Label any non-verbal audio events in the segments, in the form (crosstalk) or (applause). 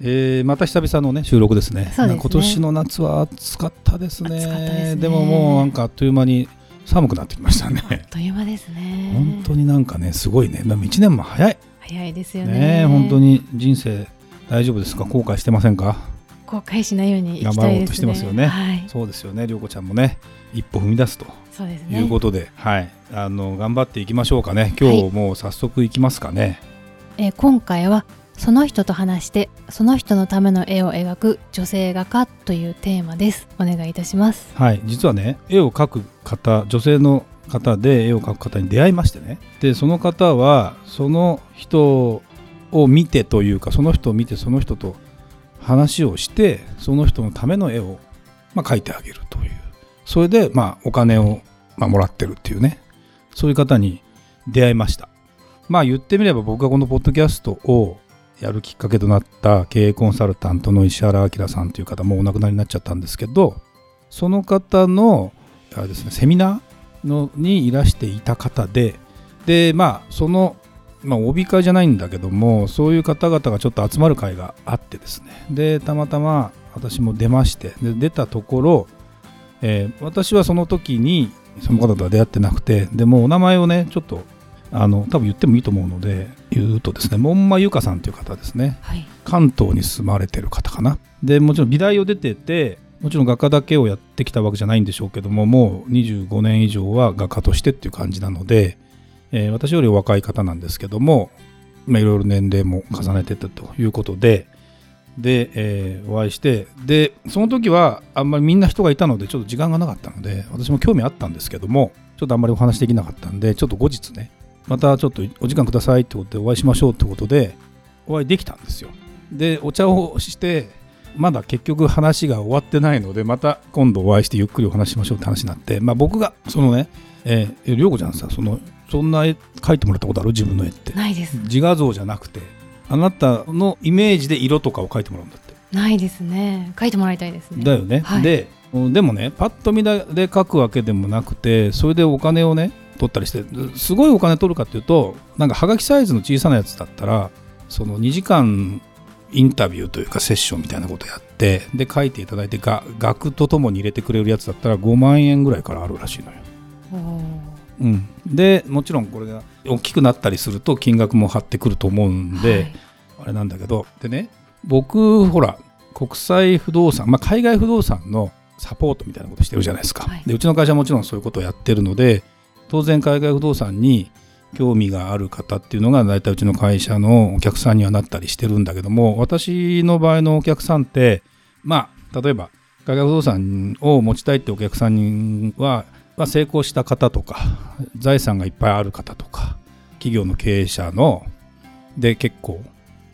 えー、また久々のね収録ですね。すね。今年の夏は暑かったですね。暑かったでももうなんかあっという間に寒くなってきましたね。あっという間ですね。本当になんかねすごいね。1年も早い。早いですよね。ね本当に人生大丈夫ですか？後悔してませんか？後悔しないように頑張ろうとしてますよね。はい。そうですよね。涼子ちゃんもね一歩踏み出すと。いうことで、はい。あの頑張っていきましょうかね。今日もう早速いきますかね、えー今回はその人と話してその人のための絵を描く女性画家というテーマです。お願いいたします。はい。実はね絵を描く方女性の方で絵を描く方に出会いましてね。でその方はその人を見てというかその人を見てその人と話をしてその人のための絵を、まあ、描いてあげるという。それで、まあ、お金を、まあ、もらってるっていうね。そういう方に出会いました。まあ言ってみれば僕がこのポッドキャストをやるきっかけとなった経営コンサルタントの石原明さんという方もお亡くなりになっちゃったんですけどその方のあです、ね、セミナーのにいらしていた方ででまあその、まあ、帯会じゃないんだけどもそういう方々がちょっと集まる会があってですね。でたまたま私も出ましてで出たところ、えー私はその時にその方とは出会ってなくてでもお名前をねちょっとあの多分言ってもいいと思うので言うとですね門馬由香さんという方ですね。はい。関東に住まれてる方かな。でもちろん美大を出ててもちろん画家だけをやってきたわけじゃないんでしょうけどももう25年以上は画家としてっていう感じなので、えー私よりお若い方なんですけどもまあいろいろ年齢も重ねてたということでで、えーお会いしてでその時はあんまりみんな人がいたのでちょっと時間がなかったので私も興味あったんですけどもちょっとあんまりお話できなかったんでちょっと後日ねまたちょっとお時間くださいってことでお会いしましょうってことでお会いできたんですよ。でお茶をしてまだ結局話が終わってないのでまた今度お会いしてゆっくりお話ししましょうって話になって、まあ、僕がそのねえー、涼子ちゃんさそのそんな絵描いてもらったことある？自分の絵って。ないです。自画像じゃなくてあなたのイメージで色とかを描いてもらうんだって。ないですね。書いてもらいたいですね。だよね、はい。ででもねパッと見で描くわけでもなくてそれでお金をね取ったりしてすごいお金取るかっていうとなんかはがきサイズの小さなやつだったらその2時間インタビューというかセッションみたいなことやってで書いていただいてが額とともに入れてくれるやつだったら5万円ぐらいからあるらしいのよ。うん、でもちろんこれが大きくなったりすると金額も張ってくると思うんで、はい。あれなんだけどでね僕ほら国際不動産、まあ、海外不動産のサポートみたいなことしてるじゃないですか、はい。でうちの会社はもちろんそういうことをやってるので当然海外不動産に興味がある方っていうのが大体うちの会社のお客さんにはなったりしてるんだけども私の場合のお客さんってまあ例えば海外不動産を持ちたいってお客さんは、まあ、成功した方とか財産がいっぱいある方とか企業の経営者ので結構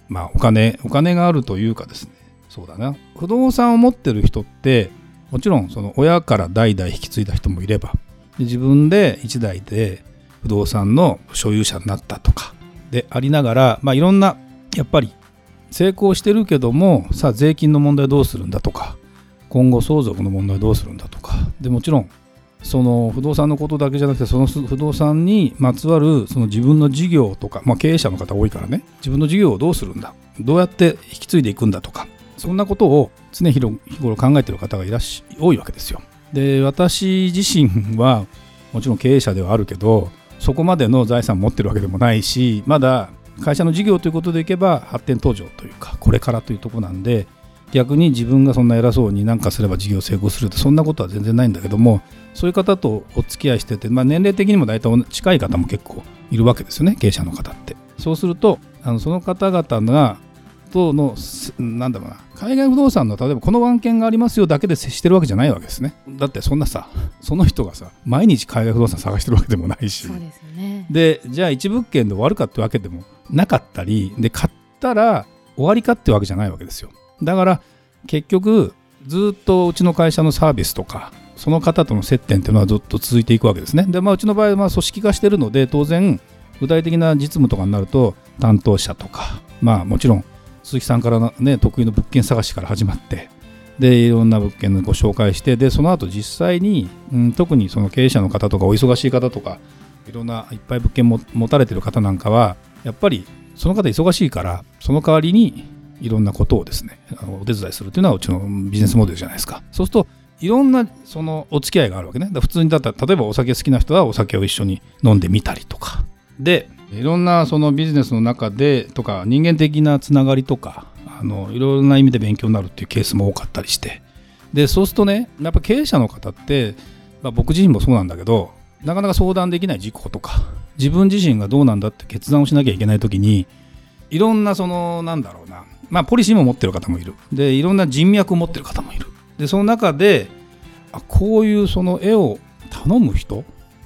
まあお金お金があるというかですね。そうだな。不動産を持ってる人ってもちろんその親から代々引き継いだ人もいれば自分で一代で不動産の所有者になったとかでありながら、まあ、いろんなやっぱり成功してるけどもさあ税金の問題どうするんだとか今後相続の問題どうするんだとかでもちろんその不動産のことだけじゃなくてその不動産にまつわるその自分の事業とか、まあ、経営者の方多いからね自分の事業をどうするんだどうやって引き継いでいくんだとかそんなことを常日頃考えてる方がいらっしゃ多いわけですよ。で私自身はもちろん経営者ではあるけどそこまでの財産持ってるわけでもないしまだ会社の事業ということでいけば発展途上というかこれからというところなんで逆に自分がそんな偉そうに何かすれば事業成功するってそんなことは全然ないんだけどもそういう方とお付き合いしてて、まあ、年齢的にも大体近い方も結構いるわけですよね経営者の方って。そうするとあのその方々がとのすなんだろうな。海外不動産の例えばこの案件がありますよだけで接してるわけじゃないわけですね。だってそんなさその人がさ毎日海外不動産探してるわけでもないし。そうですよね。でじゃあ一物件で終わるかってわけでもなかったりで買ったら終わりかってわけじゃないわけですよ。だから結局ずっとうちの会社のサービスとかその方との接点っていうのはずっと続いていくわけですね。で、まあ、うちの場合はまあ組織化してるので当然具体的な実務とかになると担当者とかまあもちろん鈴木さんからのね得意の物件探しから始まってでいろんな物件をご紹介してでその後実際に、うん、特にその経営者の方とかお忙しい方とかいろんないっぱい物件も持たれてる方なんかはやっぱりその方忙しいからその代わりにいろんなことをですねお手伝いするというのはうちのビジネスモデルじゃないですか。そうするといろんなそのお付き合いがあるわけね。普通にだったら例えばお酒好きな人はお酒を一緒に飲んでみたりとか。でいろんなそのビジネスの中でとか人間的なつながりとかあのいろんな意味で勉強になるっていうケースも多かったりして。でそうするとねやっぱ経営者の方って、まあ、僕自身もそうなんだけどなかなか相談できない事項とか自分自身がどうなんだって決断をしなきゃいけない時にいろんなそのなんだろうなまあポリシーも持ってる方もいる。でいろんな人脈を持ってる方もいる。でその中であこういうその絵を頼む人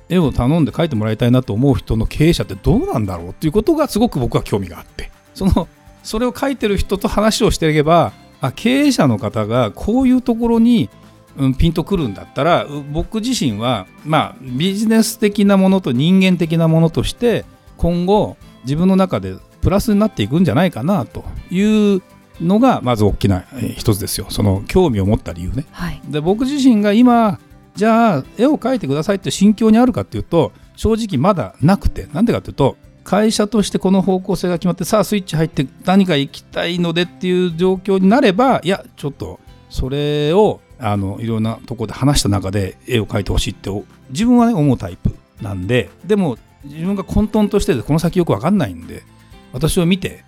絵を頼んで描いてもらいたいなと思う人の経営者ってどうなんだろうっていうことがすごく僕は興味があって。そのそれを書いてる人と話をしていけばあ経営者の方がこういうところに、うん、ピンとくるんだったら僕自身は、まあ、ビジネス的なものと人間的なものとして今後自分の中でプラスになっていくんじゃないかなというのがまず大きな一つですよ。その興味を持った理由ね。はい、で僕自身が今じゃあ絵を描いてくださいって心境にあるかっていうと正直まだなくて。なんでかっていうと会社としてこの方向性が決まってさあスイッチ入って何か行きたいのでっていう状況になればいやちょっとそれをあのいろんなとこで話した中で絵を描いてほしいって自分はね思うタイプなんででも自分が混沌としてこの先よく分かんないんで私を見て、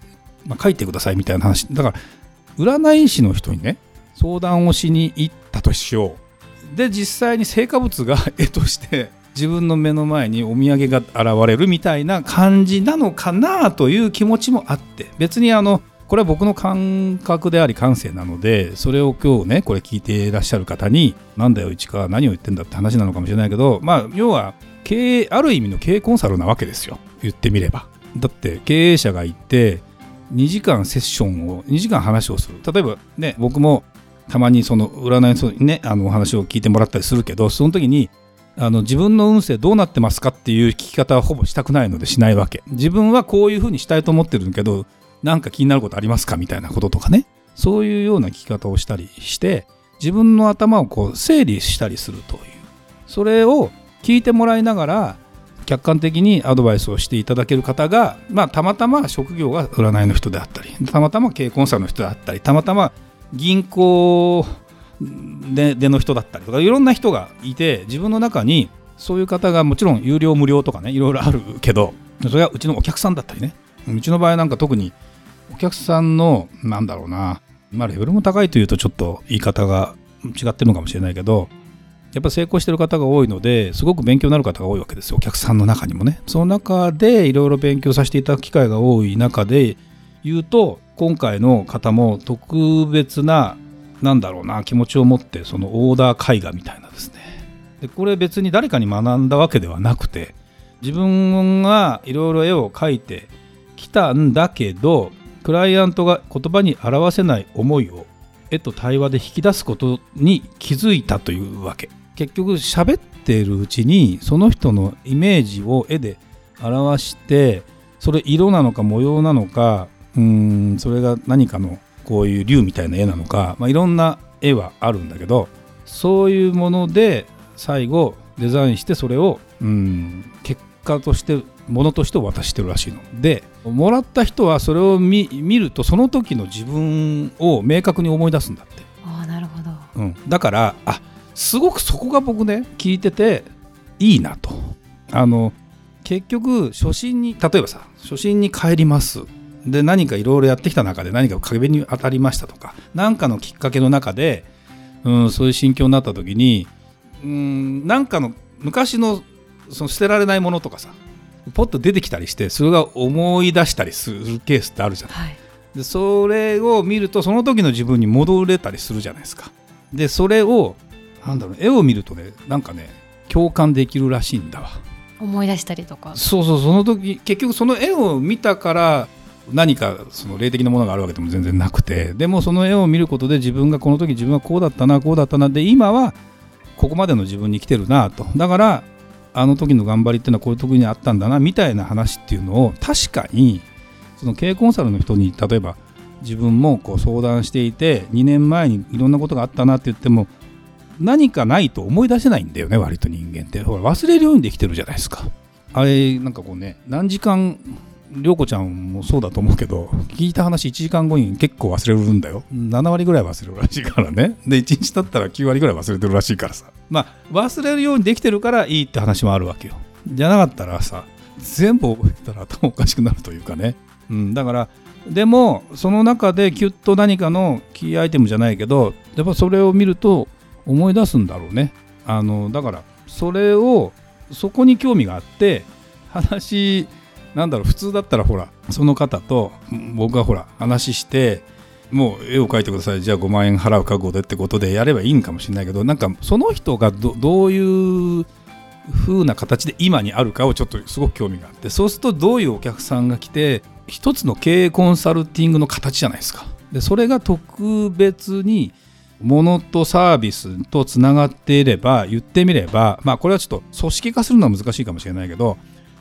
まあ、描いてくださいみたいな話。だから占い師の人にね相談をしに行ったとしよう。で実際に成果物が (laughs) 絵として自分の目の前にお土産が現れるみたいな感じなのかなという気持ちもあって別にあのこれは僕の感覚であり感性なのでそれを今日ねこれ聞いていらっしゃる方になんだよ市川何を言ってんだって話なのかもしれないけどまあ要は経営ある意味の経営コンサルなわけですよ。言ってみれば。だって経営者がいて2時間セッションを2時間話をする。例えばね僕もたまにその占いのねあのお話を聞いてもらったりするけどその時にあの自分の運勢どうなってますかっていう聞き方はほぼしたくないのでしないわけ。自分はこういうふうにしたいと思ってるけどなんか気になることありますかみたいなこととかね。そういうような聞き方をしたりして自分の頭をこう整理したりするという。それを聞いてもらいながら客観的にアドバイスをしていただける方が、まあ、たまたま職業が占いの人であったりたまたま経営コンサルの人であったりたまたま銀行ででの人だったりとかいろんな人がいて自分の中にそういう方がもちろん有料無料とかねいろいろあるけどそれはうちのお客さんだったりね。うちの場合なんか特にお客さんのなんだろうなまあレベルも高いというとちょっと言い方が違ってるのかもしれないけどやっぱ成功してる方が多いのですごく勉強になる方が多いわけですよお客さんの中にもね。その中でいろいろ勉強させていただく機会が多い中で言うと今回の方も特別ななんだろうな気持ちを持ってそのオーダー絵画みたいなですね。でこれ別に誰かに学んだわけではなくて自分がいろいろ絵を描いてきたんだけどクライアントが言葉に表せない思いを絵と対話で引き出すことに気づいたというわけ。結局喋っているうちにその人のイメージを絵で表してそれ色なのか模様なのかうんそれが何かのこういう竜みたいな絵なのか、まあ、いろんな絵はあるんだけどそういうもので最後デザインしてそれをうん結果としてものとして渡してるらしいの。でもらった人はそれを見るとその時の自分を明確に思い出すんだって。あなるほど、うん、だからあすごくそこが僕ね聞いてていいなと。あの結局初心に例えばさ初心に帰りますで何かいろいろやってきた中で何か壁に当たりましたとか何かのきっかけの中で、うん、そういう心境になった時にうんなんかの昔のその捨てられないものとかさポッと出てきたりしてそれが思い出したりするケースってあるじゃない、はい、でそれを見るとその時の自分に戻れたりするじゃないですか。でそれをなんだろう絵を見るとねなんかね共感できるらしいんだわ。思い出したりとか。そうそうその時結局その絵を見たから何かその霊的なものがあるわけでも全然なくてでもその絵を見ることで自分がこの時自分はこうだったなこうだったなで今はここまでの自分に来てるなと。だからあの時の頑張りっていうのはこういう時にあったんだなみたいな話っていうのを確かにその経営コンサルの人に例えば自分もこう相談していて2年前にいろんなことがあったなって言っても何かないと思い出せないんだよね割と人間って。ほら忘れるようにできてるじゃないですか。あれなんかこうね何時間涼子ちゃんもそうだと思うけど聞いた話1時間後に結構忘れるんだよ。7割ぐらい忘れるらしいからね。で1日経ったら9割ぐらい忘れてるらしいからさ。まあ忘れるようにできてるからいいって話もあるわけよ。じゃなかったらさ全部覚えてたら頭おかしくなるというかね、うん、だからでもその中でキュッと何かのキーアイテムじゃないけどやっぱそれを見ると思い出すんだろうね。あのだからそれをそこに興味があって話なんだろう普通だったらほらその方と僕がほら話してもう絵を描いてくださいじゃあ5万円払う覚悟でってことでやればいいんかもしれないけどなんかその人がどういう風な形で今にあるかをちょっとすごく興味があってそうするとどういうお客さんが来て一つの経営コンサルティングの形じゃないですか。でそれが特別に物とサービスとつながっていれば言ってみればまあこれはちょっと組織化するのは難しいかもしれないけど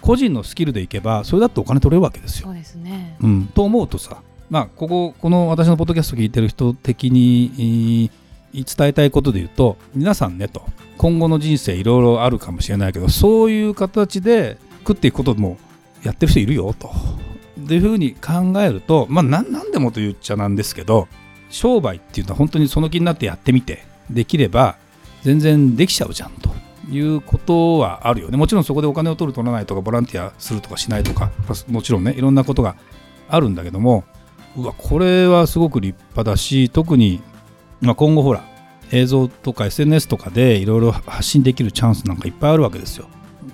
個人のスキルでいけばそれだってお金取れるわけですよ。そうですね、うん、と思うとさまあこここの私のポッドキャスト聞いてる人的に伝えたいことで言うと皆さんねと今後の人生いろいろあるかもしれないけどそういう形で食っていくこともやってる人いるよと。っていうふうに考えるとまあ何でもと言っちゃなんですけど商売っていうのは本当にその気になってやってみてできれば全然できちゃうじゃんということはあるよねもちろんそこでお金を取る取らないとかボランティアするとかしないとかもちろんねいろんなことがあるんだけどもうわこれはすごく立派だし特に、まあ、今後ほら映像とか SNS とかでいろいろ発信できるチャンスなんかいっぱいあるわけですよ。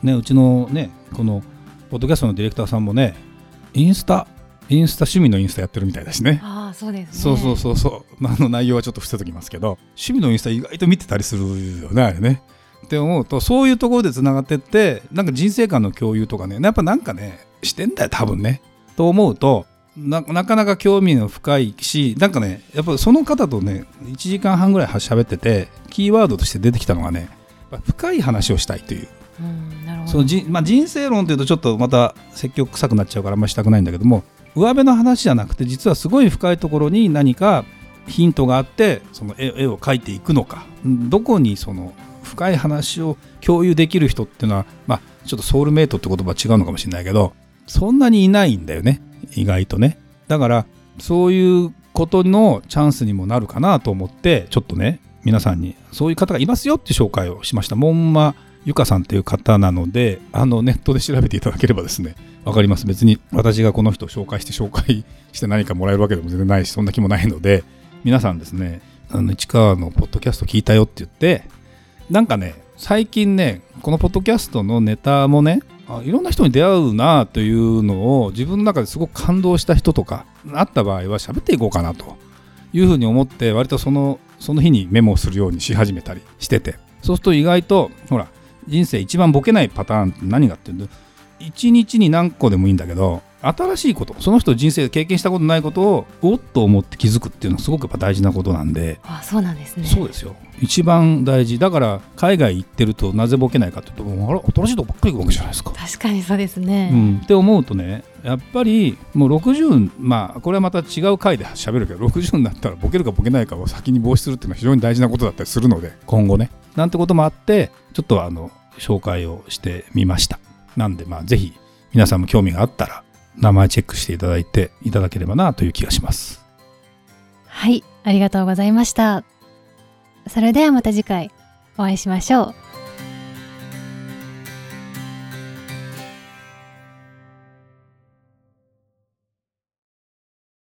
ね、うちのねこのポッドキャストのディレクターさんもねインスタインスタ趣味のインスタやってるみたいだしね。ああ、そうです、ね、そうそうそうそう。まあ、あの内容はちょっと伏せときますけど、趣味のインスタ意外と見てたりするよね、あれね。って思うと、そういうところでつながってって、なんか人生観の共有とかね、やっぱなんかね、してんだよ、多分ね。と思うとな、なかなか興味の深いし、なんかね、やっぱその方とね、1時間半ぐらい喋ってて、キーワードとして出てきたのがね、深い話をしたいという。そのじまあ、人生論というとちょっとまた積極臭くなっちゃうからあんまりしたくないんだけども上辺の話じゃなくて実はすごい深いところに何かヒントがあってその絵を描いていくのかどこにその深い話を共有できる人っていうのは、まあ、ちょっとソウルメイトって言葉違うのかもしれないけどそんなにいないんだよね。意外とね。だからそういうことのチャンスにもなるかなと思ってちょっとね皆さんにそういう方がいますよって紹介をしました。モンマゆかさんっていう方なのであのネットで調べていただければですね分かります。別に私がこの人を紹介して紹介して何かもらえるわけでも全然ないしそんな気もないので皆さんですねあの市川のポッドキャスト聞いたよって言ってなんかね最近ねこのポッドキャストのネタもねあいろんな人に出会うなというのを自分の中ですごく感動した人とかあった場合は喋っていこうかなというふうに思って割とそのその日にメモをするようにし始めたりしてて。そうすると意外とほら人生一番ボケないパターンって何がっていうと1日に何個でもいいんだけど新しいことその人人生で経験したことないことをおっと思って気づくっていうのはすごくやっぱ大事なことなんで。あそうなんですね。そうですよ。一番大事。だから海外行ってるとなぜボケないかっていうとあれ新しいとこばっかり行くわけじゃないですか。確かにそうですね、うん、って思うとねやっぱりもう60まあこれはまた違う回で喋るけど60になったらボケるかボケないかを先に防止するっていうのは非常に大事なことだったりするので今後ね。なんてこともあってちょっとあの紹介をしてみました。なんで、まあ、ぜひ皆さんも興味があったら、名前チェックしていただいていただければなという気がします。はい、ありがとうございました。それではまた次回お会いしましょう。